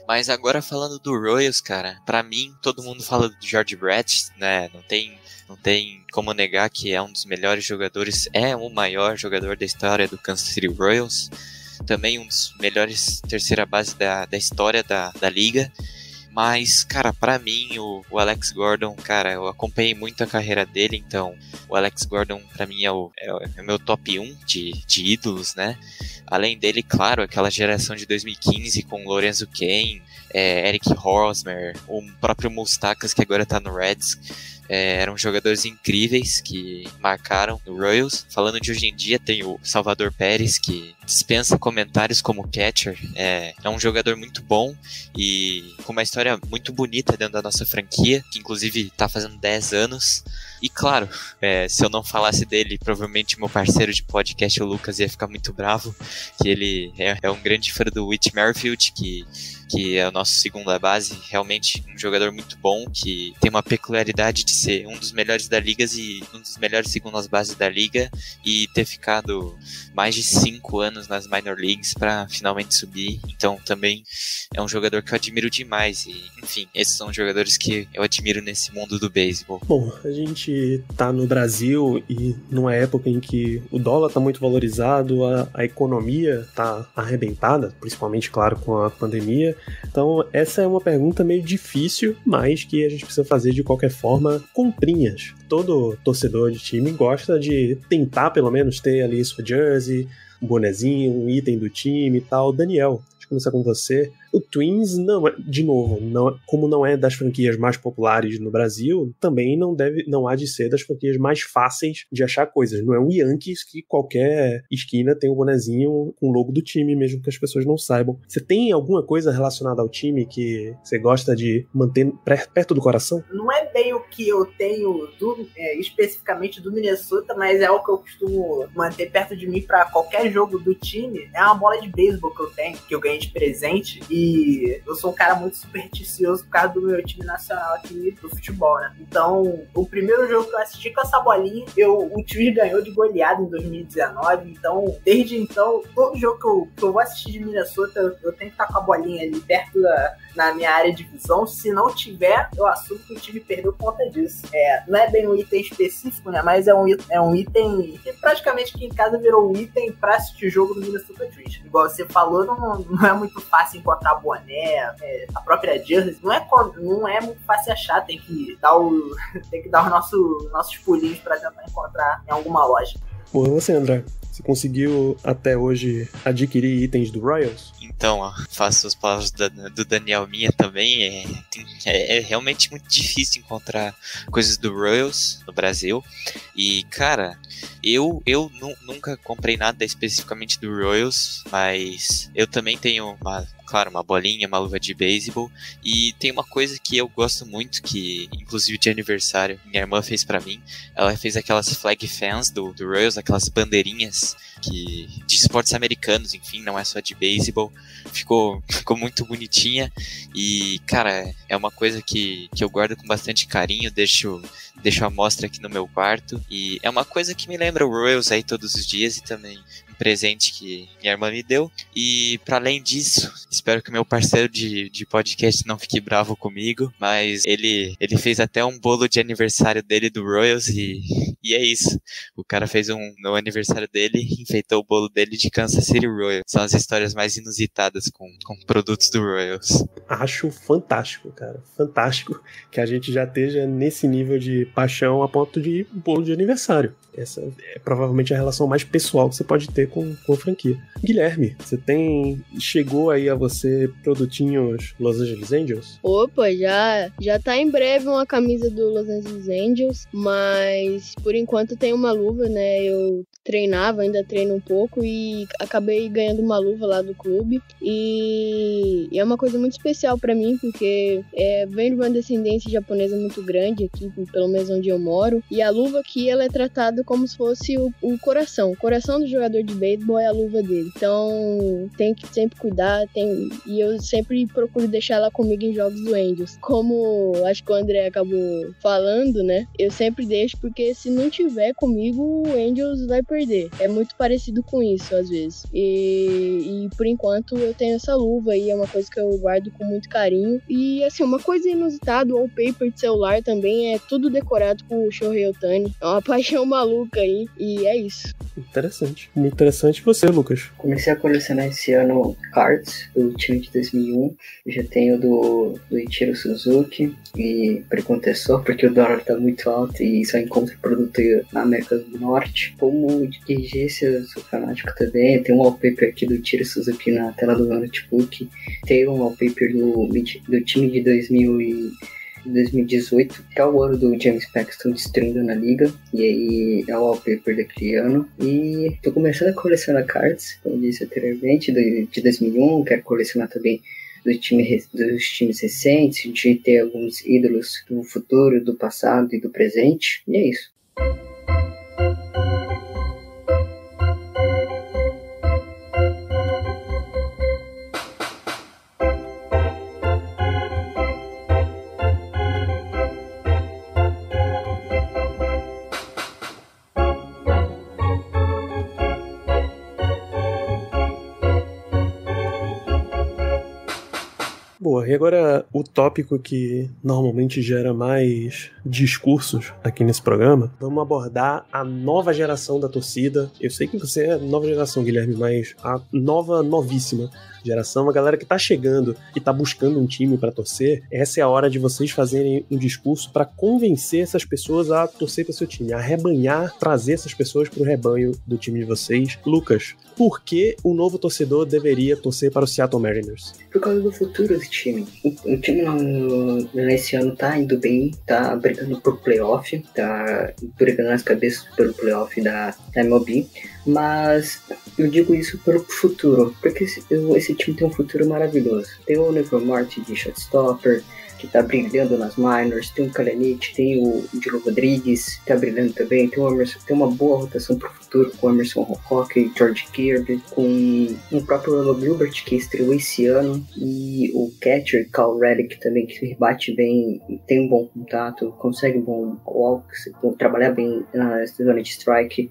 Mas agora falando do Royals, cara, para mim todo mundo fala do George Brett, né? Não tem não tem como negar que é um dos melhores jogadores, é o maior jogador da história do Kansas City Royals. Também um dos melhores terceira base da, da história da, da liga. Mas, cara, para mim, o, o, Alex Gordon, cara, eu acompanhei muito a carreira dele, então o Alex Gordon, para mim, é o, é o, é o meu top 1 de, de ídolos, né? Além dele, claro, aquela geração de 2015 com Lorenzo Kane, é, Eric Hosmer, o próprio Mustakas, que agora tá no Reds é, eram jogadores incríveis que marcaram o Royals. Falando de hoje em dia, tem o Salvador Pérez, que dispensa comentários como catcher. É, é um jogador muito bom e com uma história muito bonita dentro da nossa franquia, que inclusive está fazendo 10 anos. E claro, é, se eu não falasse dele, provavelmente meu parceiro de podcast, o Lucas, ia ficar muito bravo, que ele é, é um grande fã do Whit Merrifield, que que é o nosso segunda base, realmente um jogador muito bom, que tem uma peculiaridade de ser um dos melhores da liga e um dos melhores segundas bases da liga e ter ficado mais de cinco anos nas minor leagues para finalmente subir. Então também é um jogador que eu admiro demais e, enfim, esses são jogadores que eu admiro nesse mundo do beisebol. Bom, a gente tá no Brasil e numa época em que o dólar tá muito valorizado, a, a economia tá arrebentada, principalmente, claro, com a pandemia. Então, essa é uma pergunta meio difícil, mas que a gente precisa fazer de qualquer forma comprinhas. Todo torcedor de time gosta de tentar, pelo menos, ter ali sua jersey, um bonezinho, um item do time e tal. Daniel, começar com você. O Twins não é, de novo, não, como não é das franquias mais populares no Brasil, também não deve, não há de ser das franquias mais fáceis de achar coisas. Não é o Yankees que qualquer esquina tem um bonezinho com o logo do time, mesmo que as pessoas não saibam. Você tem alguma coisa relacionada ao time que você gosta de manter perto do coração? Não é bem o que eu tenho do, é, especificamente do Minnesota, mas é o que eu costumo manter perto de mim para qualquer jogo do time. É uma bola de beisebol que eu tenho, que eu ganhei presente. E E eu sou um cara muito supersticioso por causa do meu time nacional aqui do futebol, né? Então, o primeiro jogo que eu assisti com essa bolinha, eu, o time ganhou de goleada em 2019. Então, desde então, todo jogo que eu, que eu vou assistir de Minnesota, eu, eu tenho que estar com a bolinha ali perto da, na minha área de visão. Se não tiver, eu assumo que o time perdeu por conta disso. É, não é bem um item específico, né? Mas é um, é um item que praticamente aqui em casa virou um item pra assistir jogo do Minnesota Twitch. Igual você falou, não, não é muito fácil encontrar boné, é, a própria jersey. Não é, não é muito fácil achar, tem que dar, o, tem que dar os nosso, nossos pulinhos pra tentar encontrar em alguma loja. Porra, você, André? Você conseguiu até hoje adquirir itens do Royals? Então, faço as palavras do Daniel Minha também. É, é, é, realmente muito difícil encontrar coisas do Royals no Brasil. E, cara, eu, eu nunca comprei nada especificamente do Royals, mas eu também tenho uma claro, uma bolinha, uma luva de beisebol. E tem uma coisa que eu gosto muito, que inclusive de aniversário, minha irmã fez para mim. Ela fez aquelas flag fans do, do Royals, aquelas bandeirinhas que de esportes americanos, enfim, não é só de beisebol. Ficou, ficou muito bonitinha. E, cara, é uma coisa que, que eu guardo com bastante carinho, deixo, deixo a mostra aqui no meu quarto. E é uma coisa que me lembra o Royals aí todos os dias e também presente que minha irmã me deu. E para além disso, espero que meu parceiro de, de podcast não fique bravo comigo, mas ele, ele fez até um bolo de aniversário dele do Royals e, e é isso. O cara fez um no aniversário dele, enfeitou o bolo dele de Kansas City Royals. São as histórias mais inusitadas com, com produtos do Royals. Acho fantástico, cara. Fantástico que a gente já esteja nesse nível de paixão a ponto de bolo de aniversário. Essa é provavelmente a relação mais pessoal que você pode ter com, com a franquia. Guilherme, você tem. Chegou aí a você produtinhos Los Angeles Angels? Opa, já, já tá em breve uma camisa do Los Angeles Angels, mas por enquanto tem uma luva, né? Eu treinava, ainda treino um pouco e acabei ganhando uma luva lá do clube. E, e é uma coisa muito especial para mim, porque é, vem de uma descendência japonesa muito grande aqui, pelo menos onde eu moro. E a luva aqui ela é tratada como se fosse o, o coração. O coração do jogador de beisebol é a luva dele. Então tem que sempre cuidar, tem, e eu sempre procuro deixar ela comigo em jogos do Angels. Como acho que o André acabou falando, né? Eu sempre deixo, porque se não tiver comigo, o Angels vai perder. É muito parecido com isso, às vezes. E, e por enquanto eu tenho essa luva e é uma coisa que eu guardo com muito carinho. E assim, uma coisa inusitada, o wallpaper de celular também é tudo decorado com o Shohei Otani. É uma paixão maluca aí. E é isso. Interessante. Muito interessante. Você, Lucas? Comecei a colecionar esse ano cards do time de 2001. Eu já tenho do, do Ichiro Suzuki e precontessor, porque o dólar tá muito alto e só encontro produto na América do Norte. Como eu sou fanático também. Tem um wallpaper aqui do Ichiro Suzuki na tela do meu notebook. Tem um wallpaper do, do time de 2000 e 2018, que é o ano do James Paxton destruindo na liga, e aí é o wallpaper daquele ano. E tô começando a colecionar cards, como disse anteriormente, de 2001, quero colecionar também do time, dos times recentes, de ter alguns ídolos do futuro, do passado e do presente, e é isso. E agora o tópico que normalmente gera mais discursos aqui nesse programa, vamos abordar a nova geração da torcida. Eu sei que você é nova geração, Guilherme, mas a nova, novíssima geração, a galera que tá chegando e tá buscando um time para torcer, essa é a hora de vocês fazerem um discurso para convencer essas pessoas a torcer para seu time, a rebanhar, trazer essas pessoas pro rebanho do time de vocês. Lucas, por que o novo torcedor deveria torcer para o Seattle Mariners? Por causa do futuro do time. O, time nesse ano tá indo bem, tá brigando por playoff, tá brigando nas cabeças pelo playoff da, MLB, mas eu digo isso pelo futuro, porque esse time tem um futuro maravilhoso. Tem o Oliver Martin de shotstopper, que tá brilhando nas minors, tem o Kalenic, tem o Dilo Rodrigues, que tá brilhando também, tem o Emerson, tem uma boa rotação pro futuro com o Emerson Rocock, George Kirby, com o próprio Elo Gilbert, que estreou esse ano, e o catcher Cal Reddick também, que rebate bem, tem um bom contato, consegue bom walks, trabalhar bem na zona de strike.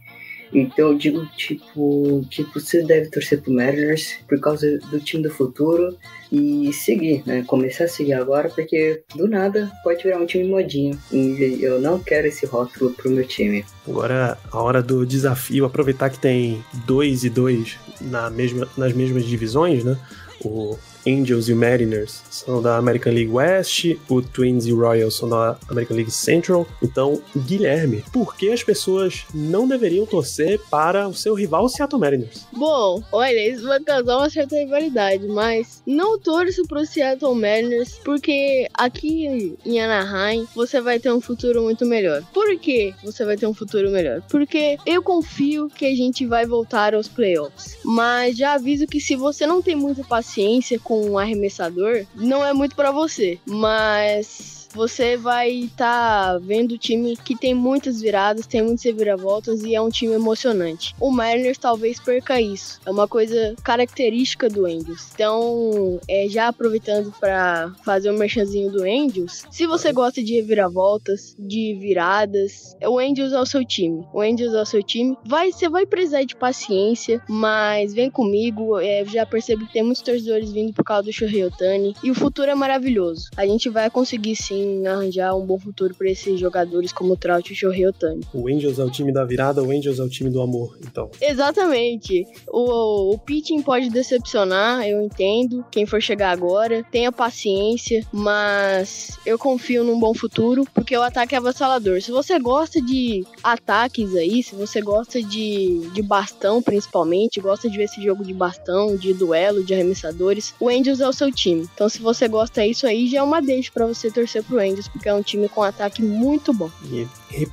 Então eu digo, tipo, que você deve torcer pro Mariners por causa do time do futuro e seguir, né? Começar a seguir agora, porque do nada pode virar um time modinho. E eu não quero esse rótulo pro meu time. Agora a hora do desafio, aproveitar que tem dois e dois na mesma, nas mesmas divisões, né? O Angels e o Mariners são da American League West, o Twins e o Royals são da American League Central. Então, Guilherme, por que as pessoas não deveriam torcer para o seu rival Seattle Mariners? Bom, olha, isso vai causar uma certa rivalidade, mas não torço pro Seattle Mariners porque aqui em Anaheim você vai ter um futuro muito melhor. Por que você vai ter um futuro melhor? Porque eu confio que a gente vai voltar aos playoffs, mas já aviso que se você não tem muita paciência com um arremessador, não é muito para você, mas você vai estar tá vendo o time que tem muitas viradas, tem muitas reviravoltas e é um time emocionante. O Mariners talvez perca isso. É uma coisa característica do Angels. Então, é, já aproveitando para fazer o um merchanzinho do Angels, se você gosta de reviravoltas, de viradas, o Angels é o seu time. O Angels é o seu time. Vai, você vai precisar de paciência, mas vem comigo. É, já percebo que tem muitos torcedores vindo por causa do Shohei Otani e o futuro é maravilhoso. A gente vai conseguir sim arranjar um bom futuro para esses jogadores como o Trout e o Shohei Otani. O Angels é o time da virada, o Angels é o time do amor, então. Exatamente. O, o pitching pode decepcionar, eu entendo. Quem for chegar agora, tenha paciência, mas eu confio num bom futuro, porque o ataque é avassalador. Se você gosta de ataques aí, se você gosta de, de bastão principalmente, gosta de ver esse jogo de bastão, de duelo, de arremessadores, o Angels é o seu time. Então se você gosta disso aí, já é uma deixa para você torcer pro Angels, porque é um time com ataque muito bom. E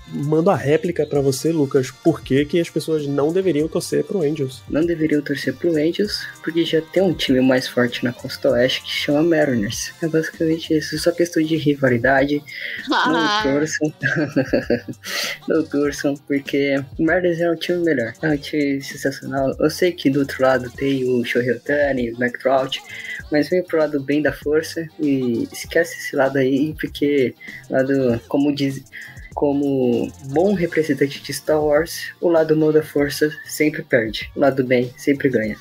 mando a réplica para você, Lucas, por que, que as pessoas não deveriam torcer pro Angels? Não deveriam torcer pro Angels, porque já tem um time mais forte na Costa Oeste que chama Mariners. É basicamente isso, só questão de rivalidade. não torçam. não torçam, porque o Mariners é um time melhor. É um time sensacional. Eu sei que do outro lado tem o Shohei Otani, o McTrout, mas vem pro lado bem da força e esquece esse lado aí, porque lado, como diz, como bom representante de Star Wars, o lado mal da força sempre perde, o lado bem sempre ganha.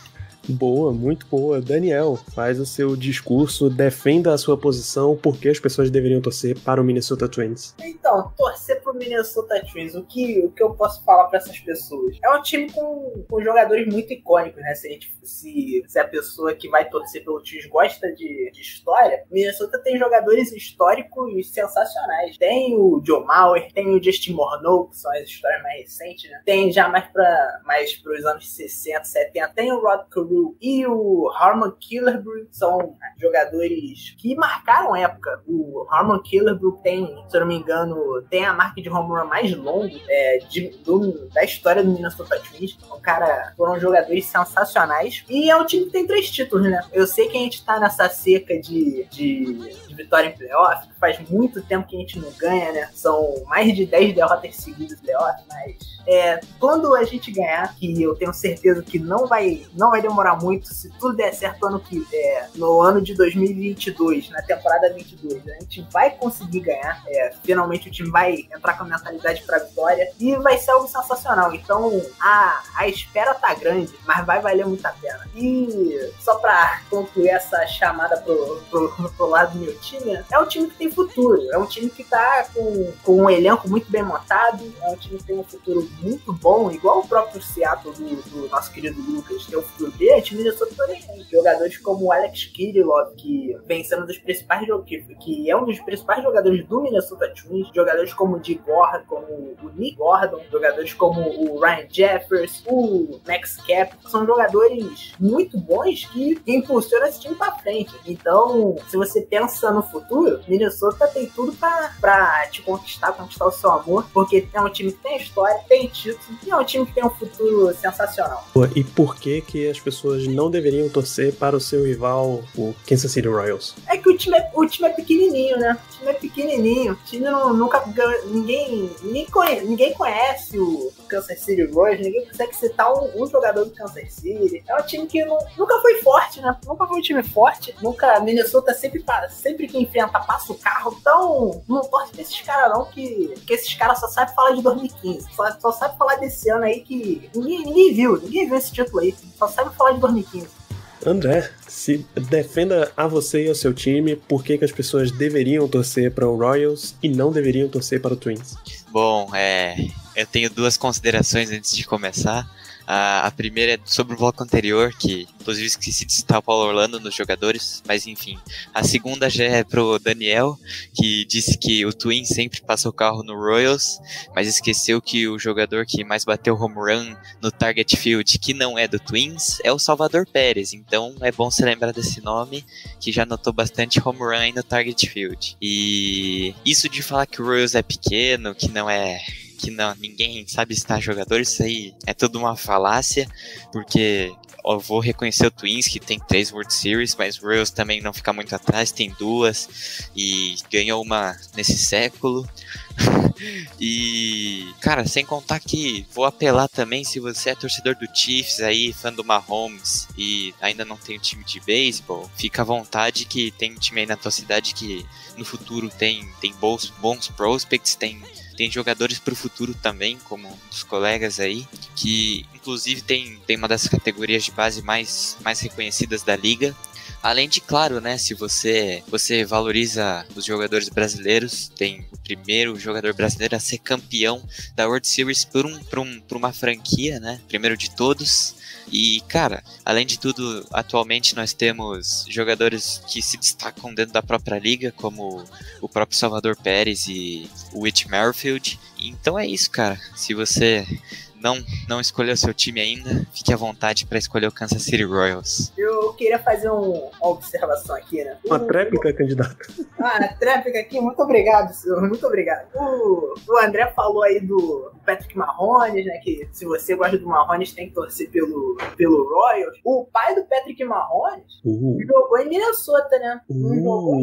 Boa, muito boa. Daniel, faz o seu discurso, defenda a sua posição, por que as pessoas deveriam torcer para o Minnesota Twins. Então, torcer para o Minnesota Twins, o que, o que eu posso falar para essas pessoas? É um time com, com jogadores muito icônicos, né? Se a, gente, se, se a pessoa que vai torcer pelo Twins gosta de, de história, Minnesota tem jogadores históricos sensacionais. Tem o Joe Mauer, tem o Justin Morneau, que são as histórias mais recentes, né? Tem já mais para mais os anos 60, 70, tem o Rod Carew, e o Harmon Killerbrook são jogadores que marcaram época. O Harmon Killerbrook tem, se eu não me engano, tem a marca de home run mais longa é, de, do, da história do Minnesota Twins. O cara foram jogadores sensacionais. E é um time que tem três títulos, né? Eu sei que a gente tá nessa seca de, de, de vitória em playoff, faz muito tempo que a gente não ganha, né? São mais de 10 derrotas seguidas em playoff, mas é, quando a gente ganhar, que eu tenho certeza que não vai, não vai demorar muito, se tudo der certo ano que, é, no ano de 2022, na temporada 22, a gente vai conseguir ganhar. É, finalmente o time vai entrar com a mentalidade para vitória e vai ser algo sensacional. Então a, a espera tá grande, mas vai valer muito a pena. E só para concluir essa chamada pro, pro, pro, lado do meu time, é um time que tem futuro, é um time que tá com, com um elenco muito bem montado, é um time que tem um futuro muito bom, igual o próprio Seattle do, do nosso querido Lucas, que é o futuro dele, time Minnesota também tem. Jogadores como Alex Kirillov, que vem sendo um dos principais que, que é um dos principais jogadores do Minnesota Twins, jogadores como o Gordon, como o Nick Gordon, jogadores como o Ryan Jeffers, o Max Cap, são jogadores muito bons que impulsionam esse time para frente. Então, se você pensa no futuro, Minnesota tem tudo para te conquistar, conquistar o seu amor, porque é um time que tem história, tem título e é um time que tem um futuro sensacional. E por que que as pessoas pessoas não deveriam torcer para o seu rival, o Kansas City Royals? É que o time é, o time é pequenininho, né? O time é pequenininho. O time não, nunca. Ninguém, ninguém, conhece, ninguém conhece o Kansas City Royals, ninguém consegue citar um, um jogador do Kansas City. É um time que não, nunca foi forte, né? Nunca foi um time forte. Nunca. Minnesota sempre, sempre que enfrenta passa o carro. Então, não torce pra esses caras, não, que, que esses caras só sabem falar de 2015. Só, só sabe falar desse ano aí que ninguém, ninguém viu. Ninguém viu esse título aí. Só sabe falar de 2015. André, se defenda a você e ao seu time por que, que as pessoas deveriam torcer para o Royals e não deveriam torcer para o Twins. Bom, é, eu tenho duas considerações antes de começar. A, a, primeira é sobre o bloco anterior, que inclusive esqueci de citar o Paulo Orlando nos jogadores, mas enfim. A segunda já é pro Daniel, que disse que o Twin sempre passa o carro no Royals, mas esqueceu que o jogador que mais bateu home run no Target Field, que não é do Twins, é o Salvador Pérez. Então é bom se lembrar desse nome, que já notou bastante home run aí no Target Field. E isso de falar que o Royals é pequeno, que não é que não, ninguém sabe estar jogador, isso aí é tudo uma falácia, porque eu vou reconhecer o Twins, que tem três World Series, mas o Royals também não fica muito atrás, tem duas, e ganhou uma nesse século. e, cara, sem contar que vou apelar também se você é torcedor do Chiefs aí, fã do Mahomes e ainda não tem um time de beisebol, fica à vontade que tem um time aí na tua cidade que no futuro tem, tem bons, bons prospects, tem tem jogadores para o futuro também, como os colegas aí, que inclusive tem, tem uma das categorias de base mais, mais reconhecidas da liga. Além de, claro, né, se você, você valoriza os jogadores brasileiros, tem o primeiro jogador brasileiro a ser campeão da World Series por, um, por, um, por uma franquia, né, primeiro de todos. E, cara, além de tudo, atualmente nós temos jogadores que se destacam dentro da própria liga, como o próprio Salvador Pérez e o Whit Merrifield. Então é isso, cara. Se você não, não escolheu seu time ainda, fique à vontade para escolher o Kansas City Royals. Eu queria fazer um, uma observação aqui, né? Uma tréplica, candidato. Ah, tréplica aqui, muito obrigado, senhor, muito obrigado. O, o André falou aí do Patrick Mahomes, né? Que se você gosta do Mahomes, tem que torcer pelo, pelo Royals. O pai do Patrick Mahomes uh. jogou em Minnesota, né? Não, uh. jogou,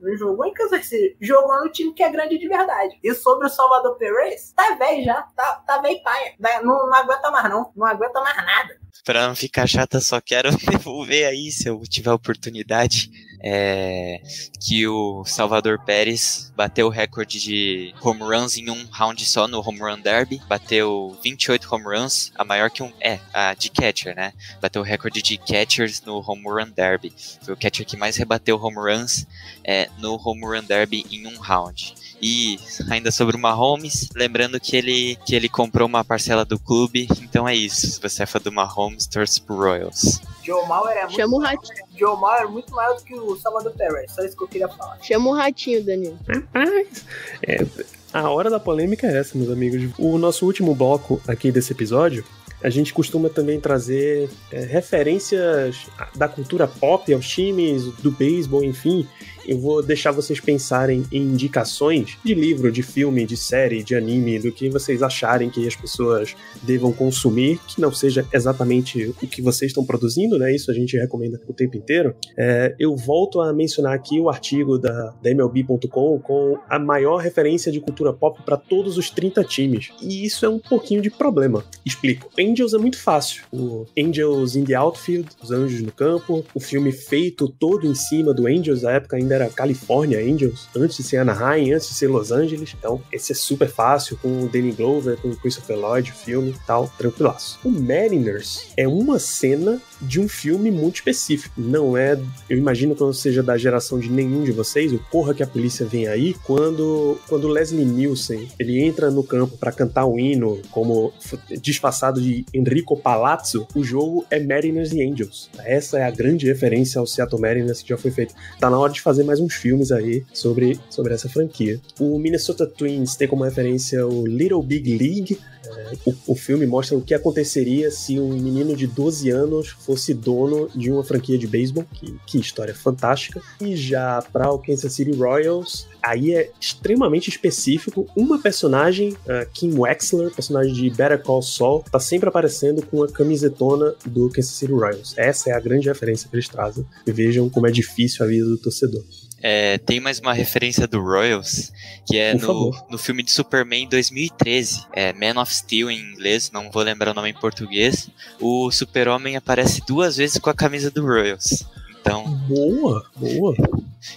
não jogou em Kansas City. Jogou no time que é grande de verdade. E sobre o Salvador Perez, tá velho já, tá, tá velho paia não, não aguenta mais não, não aguenta mais nada. Pra não ficar chata, só quero devolver aí, se eu tiver oportunidade, é, que o Salvador Pérez bateu o recorde de home runs em um round só no Home Run Derby, bateu 28 home runs, a maior que um, é, a de catcher, né? Bateu o recorde de catchers no Home Run Derby. Foi o catcher que mais rebateu home runs é, no Home Run Derby em um round. E ainda sobre o Mahomes, lembrando que ele, que ele comprou uma parcela do clube, então é isso. Se você é fã do Mahomes, torce pro Royals. Joe Mauer é muito, Chama o ratinho. Joe Mauer é muito maior do que o Salvador Perez, só isso que eu queria falar. Chama o ratinho, Danilo. É, a hora da polêmica é essa, meus amigos. O nosso último bloco aqui desse episódio a gente costuma também trazer é, referências da cultura pop aos times, do beisebol, enfim, eu vou deixar vocês pensarem em indicações de livro, de filme, de série, de anime, do que vocês acharem que as pessoas devam consumir, que não seja exatamente o que vocês estão produzindo, né? Isso a gente recomenda o tempo inteiro. É, eu volto a mencionar aqui o artigo da, da MLB.com com a maior referência de cultura pop para todos os 30 times. E isso é um pouquinho de problema. Explico. Angels é muito fácil. O Angels in the Outfield, os Anjos no Campo, o filme feito todo em cima do Angels, na época ainda era California Angels, antes de ser Anaheim, antes de ser Los Angeles. Então, esse é super fácil, com o Danny Glover, com o Christopher Lloyd, filme tal, tranquilaço. O Mariners é uma cena de um filme muito específico. Não é, eu imagino que não seja da geração de nenhum de vocês, o Porra que a Polícia Vem Aí, quando, quando Leslie Nielsen, ele entra no campo para cantar o hino como disfarçado de Enrico Palazzo, o jogo é Mariners e Angels. Essa é a grande referência ao Seattle Mariners que já foi feito. Tá na hora de fazer mais uns filmes aí sobre, sobre essa franquia. O Minnesota Twins tem como referência o Little Big League, O, o, filme mostra o que aconteceria se um menino de 12 anos fosse dono de uma franquia de beisebol. Que, que história fantástica. E já para o Kansas City Royals, aí é extremamente específico. Uma personagem, uh, Kim Wexler, personagem de Better Call Saul, tá sempre aparecendo com a camisetona do Kansas City Royals. Essa é a grande referência que eles trazem. E vejam como é difícil a vida do torcedor. É, tem mais uma referência do Royals, que é no, no filme de Superman 2013, é Man of Steel em inglês, não vou lembrar o nome em português. O Super-Homem aparece duas vezes com a camisa do Royals. Então, boa, boa.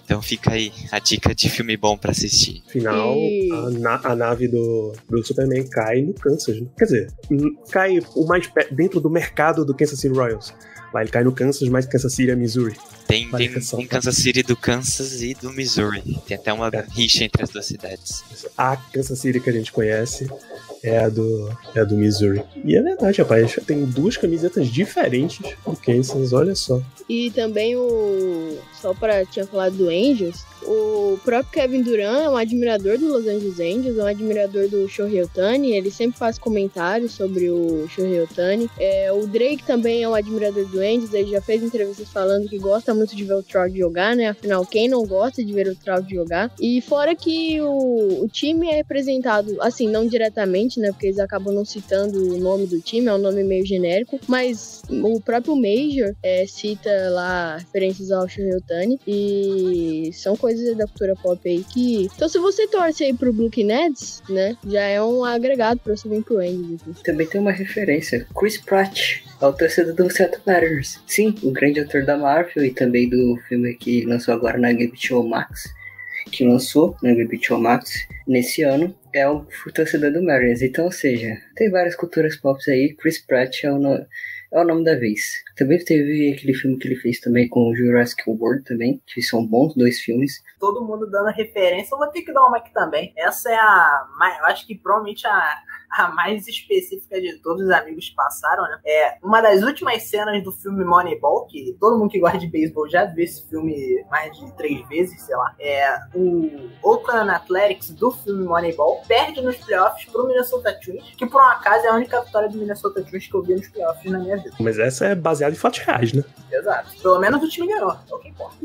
Então fica aí a dica de filme bom para assistir. Final, a, na, a, nave do, do Superman cai no Kansas. Né? Quer dizer, cai o mais dentro do mercado do Kansas City Royals. Lá ele cai no Kansas, mas Kansas City é Missouri. Tem, tem, tem Kansas City do Kansas e do Missouri. Tem até uma é. rixa entre as duas cidades. A Kansas City que a gente conhece é a do, é a do Missouri. E é verdade, rapaz. Tem duas camisetas diferentes do Kansas, olha só. E também o. Só para tinha falado do Angels, o próprio Kevin Durant é um admirador do Los Angeles Angels, é um admirador do Shohei Otani, ele sempre faz comentários sobre o Shohei Otani. É, o Drake também é um admirador do Angels, ele já fez entrevistas falando que gosta muito de ver o Trout jogar, né? Afinal, quem não gosta de ver o Trout jogar? E fora que o, o time é representado, assim, não diretamente, né? Porque eles acabam não citando o nome do time, é um nome meio genérico, mas o próprio Major é, cita lá referências ao Shohei e são coisas da cultura pop aí que. Então, se você torce aí pro Blue Nets, né? Já é um agregado pra você vir pro Angels. Também tem uma referência. Chris Pratt ao torcedor do Seattle. Sim, o grande ator da Marvel e também do filme que lançou agora na HBO Max, que lançou na HBO Max nesse ano, é o torcedor do Mariners. Então, ou seja, tem várias culturas pop aí. Chris Pratt é o, no... é o nome da vez. Também teve aquele filme que ele fez também com o Jurassic World também, que são bons dois filmes. Todo mundo dando referência, eu vou ter que dar uma aqui também. Essa é a, eu acho que provavelmente a, a mais específica de todos os amigos que passaram, né? É uma das últimas cenas do filme Moneyball, que todo mundo que gosta de beisebol já viu esse filme mais de três vezes, sei lá. É o Oakland Athletics do filme Moneyball perde nos playoffs pro Minnesota Twins, que por um acaso é a única vitória do Minnesota Twins que eu vi nos playoffs na minha vida. Mas essa é baseada em fatos reais, né? Exato. Pelo menos o time ganhou, é o que importa.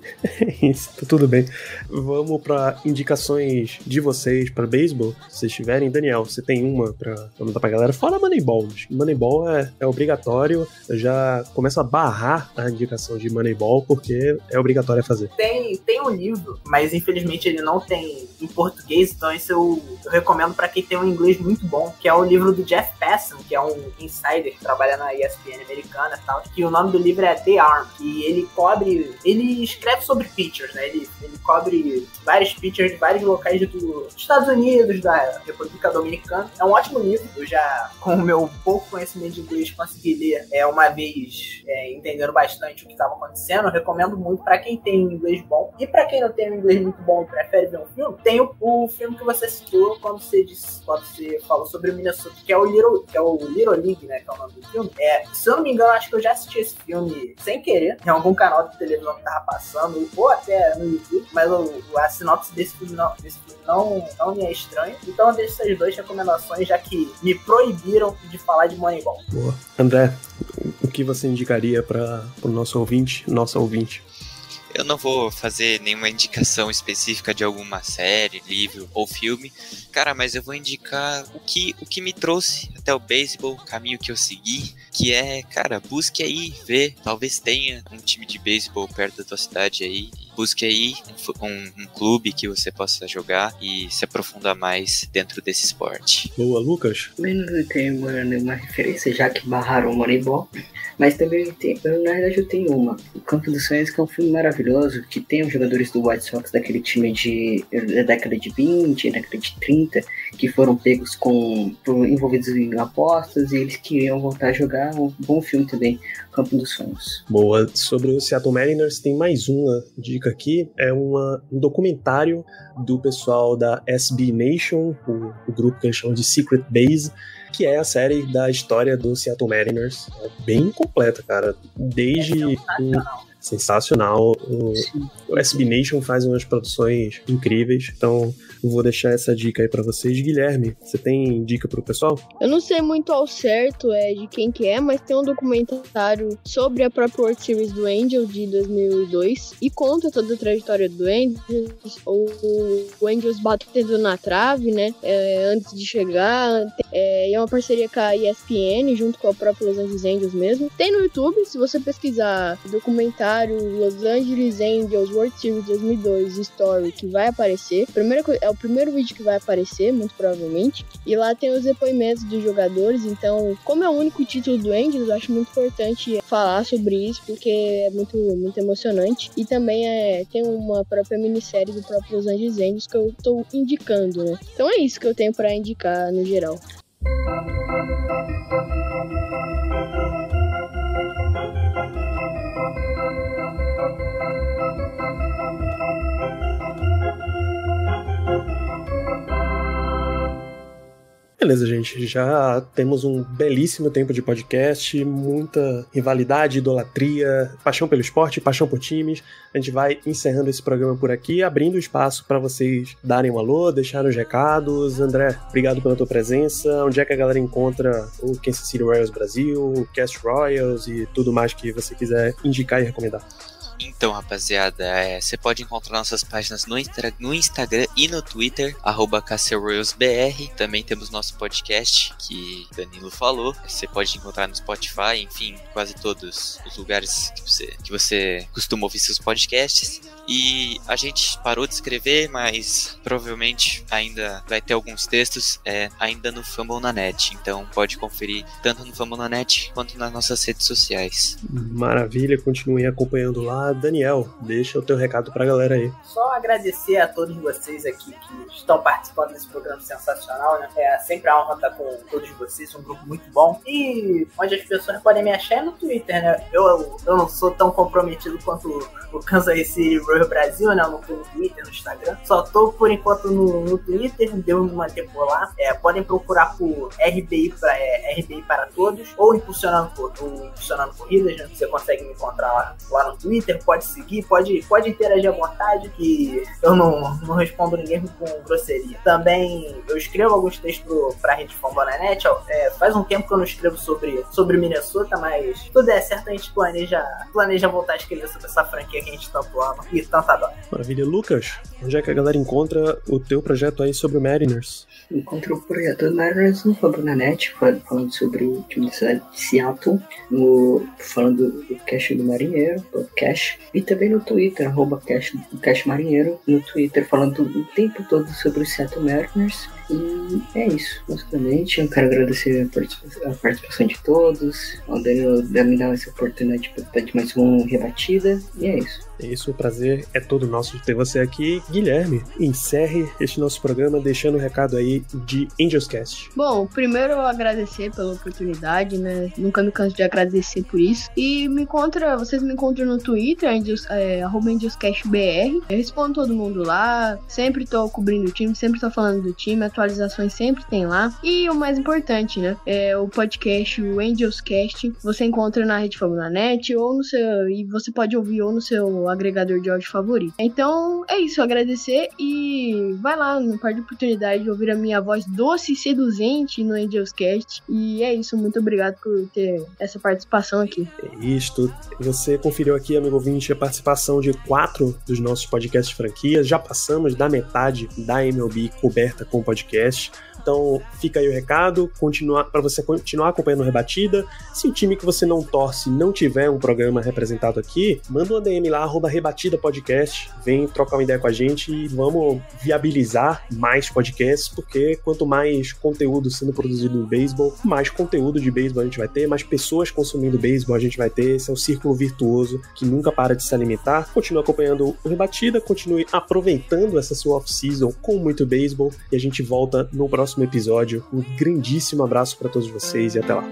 Isso, tá tudo bem. Vamos para indicações de vocês para beisebol. Se vocês tiverem, Daniel, você tem uma para mandar pra galera? Fora Moneyball. Moneyball é, é obrigatório. Eu já começo a barrar a indicação de Moneyball porque é obrigatório fazer. Tem, tem um livro, mas infelizmente ele não tem em português, então esse eu, eu recomendo para quem tem um inglês muito bom, que é o livro do Jeff Passan, que é um insider que trabalha na ESPN americana e tal, que o nome do livro é The Arm, e ele cobre, ele escreve sobre pitchers, né? Ele, ele cobre vários pitchers de vários locais do, dos Estados Unidos, da República Dominicana. É um ótimo eu já, com o meu pouco conhecimento de inglês, consegui ler é, uma vez, é, entendendo bastante o que estava acontecendo. Eu recomendo muito para quem tem um inglês bom e para quem não tem um inglês muito bom e prefere ver um filme. Tem o, o filme que você citou quando você disse, quando você falou sobre o Minnesota, que é o Little, que é o Little League, né? Que é o nome do filme. É, se eu não me engano, acho que eu já assisti esse filme sem querer, em algum canal de televisão que tava passando, ou até no YouTube, mas o, a sinopse desse filme não, desse filme não, não me é estranho. Então eu deixo essas duas recomendações, já que me proibiram de falar de Moneyball. Boa. André, o que você indicaria para o nosso ouvinte, nossa ouvinte? Eu não vou fazer nenhuma indicação específica de alguma série, livro ou filme, cara, mas eu vou indicar o que, o que me trouxe até o beisebol, o caminho que eu segui, que é, cara, busque aí, ver, talvez tenha um time de beisebol perto da tua cidade aí, busque aí um, um, clube que você possa jogar e se aprofundar mais dentro desse esporte. Boa, Lucas? Menos eu tenho uma, referência, já que barraram o Moneyball, mas também tem, na verdade eu tenho uma. O Campo dos Sonhos, que é um filme maravilhoso, que tem os jogadores do White Sox daquele time de, da década de 20, década de 30, que foram pegos com. envolvidos em apostas e eles queriam voltar a jogar. Um bom filme também, Campo dos Sonhos. Boa. Sobre o Seattle Mariners, tem mais uma dica aqui. É uma, um documentário do pessoal da SB Nation, o, o grupo que eles chamam de Secret Base que é a série da história do Seattle Mariners. É bem completa, cara. Desde. Um, sensacional. O, o SB Nation faz umas produções incríveis, então vou deixar essa dica aí para vocês. Guilherme, você tem dica pro pessoal? Eu não sei muito ao certo é, de quem que é, mas tem um documentário sobre a própria World Series do Angel de 2002 e conta toda a trajetória do Angels, o, o Angels batendo na trave, né, é, antes de chegar. É, é uma parceria com a ESPN, junto com a própria Los Angeles Angels mesmo. Tem no YouTube, se você pesquisar documentário Los Angeles Angels World Series 2002 Story, que vai aparecer. Primeiro, é o primeiro vídeo que vai aparecer, muito provavelmente. E lá tem os depoimentos dos jogadores. Então, como é o único título do Angels, eu acho muito importante falar sobre isso, porque é muito, muito emocionante. E também é, tem uma própria minissérie do próprio Los Angeles Angels que eu estou indicando, né? Então é isso que eu tenho para indicar no geral. Beleza, gente. Já temos um belíssimo tempo de podcast, muita rivalidade, idolatria, paixão pelo esporte, paixão por times. A gente vai encerrando esse programa por aqui, abrindo espaço para vocês darem um alô, deixarem os recados. André, obrigado pela tua presença. Onde é que a galera encontra o Kansas City Royals Brasil, o Cast Royals e tudo mais que você quiser indicar e recomendar? Então, rapaziada, é, você pode encontrar nossas páginas no, no Instagram e no Twitter, arroba Também temos nosso podcast, que Danilo falou. Você pode encontrar no Spotify, enfim, quase todos os lugares que você, que você costuma ouvir seus podcasts. E a gente parou de escrever, mas provavelmente ainda vai ter alguns textos é, ainda no Fumble na Net. Então pode conferir tanto no Fumble na Net quanto nas nossas redes sociais. Maravilha, continuem acompanhando lá. Daniel, deixa o teu recado pra galera aí. Só agradecer a todos vocês aqui que estão participando desse programa sensacional, né? É sempre a honra estar com todos vocês, um grupo muito bom. E onde as pessoas podem me achar é no Twitter, né? Eu, eu não sou tão comprometido quanto o Kansas City Royal Brasil, né? Eu não tô no Twitter, no Instagram. Só tô por enquanto no, no Twitter, deu uma tempo lá. É, podem procurar por RBI, pra, é, RBI para todos ou Impulsionando, Impulsionando Corridas, né? Você consegue me encontrar lá, lá no Twitter pode seguir, pode, pode interagir à vontade, que eu não, não respondo ninguém com grosseria. Também eu escrevo alguns textos pra Rede Fambonanet. É, faz um tempo que eu não escrevo sobre, sobre Minnesota, mas tudo é certo, a gente planeja, planeja voltar a escrever sobre essa franquia que a gente tanto ama e tanto adora. Maravilha. Lucas, onde é que a galera encontra o teu projeto aí sobre o Mariners? Encontra o projeto do Mariners no Fambonanet, falando sobre o time de Seattle, no, falando do Cash do Marinheiro, podcast e também no Twitter, arroba Cash, Cash Marinheiro, no Twitter falando o tempo todo sobre o Seattle Mariners. E é isso, basicamente. Eu quero agradecer a participação de todos. O Daniel me dar essa oportunidade de participar de mais uma rebatida. E é isso. É isso, o prazer é todo nosso de ter você aqui. Guilherme, encerre este nosso programa deixando o um recado aí de Angels Cast. Bom, primeiro eu agradecer pela oportunidade, né? Nunca me canso de agradecer por isso. E me encontra, vocês me encontram no Twitter, Angels, é, AngelsCastBR. Eu respondo todo mundo lá, sempre tô cobrindo o time, sempre tô falando do time, atualizações sempre tem lá. E o mais importante, né? É o podcast, o Angels Cast. Você encontra na Rede Fórmula Net ou no seu. E você pode ouvir ou no seu agregador de áudio favorito. Então é isso, agradecer e vai lá, não perde a oportunidade de ouvir a minha voz doce e seduzente no Angels Cast. E é isso, muito obrigado por ter essa participação aqui. É isto. Você conferiu aqui, amigo ouvinte, a participação de quatro dos nossos podcasts franquias. Já passamos da metade da MLB coberta com podcast podcast. Então fica aí o recado, continuar para você continuar acompanhando a rebatida. Se o time que você não torce não tiver um programa representado aqui, manda uma DM lá, arroba rebatida podcast, vem trocar uma ideia com a gente e vamos viabilizar mais podcasts, porque quanto mais conteúdo sendo produzido no beisebol, mais conteúdo de beisebol a gente vai ter, mais pessoas consumindo beisebol a gente vai ter. Esse é um círculo virtuoso que nunca para de se alimentar. Continue acompanhando o Rebatida, continue aproveitando essa sua off-season com muito beisebol e a gente volta no próximo episódio. Um grandíssimo abraço para todos vocês e até lá.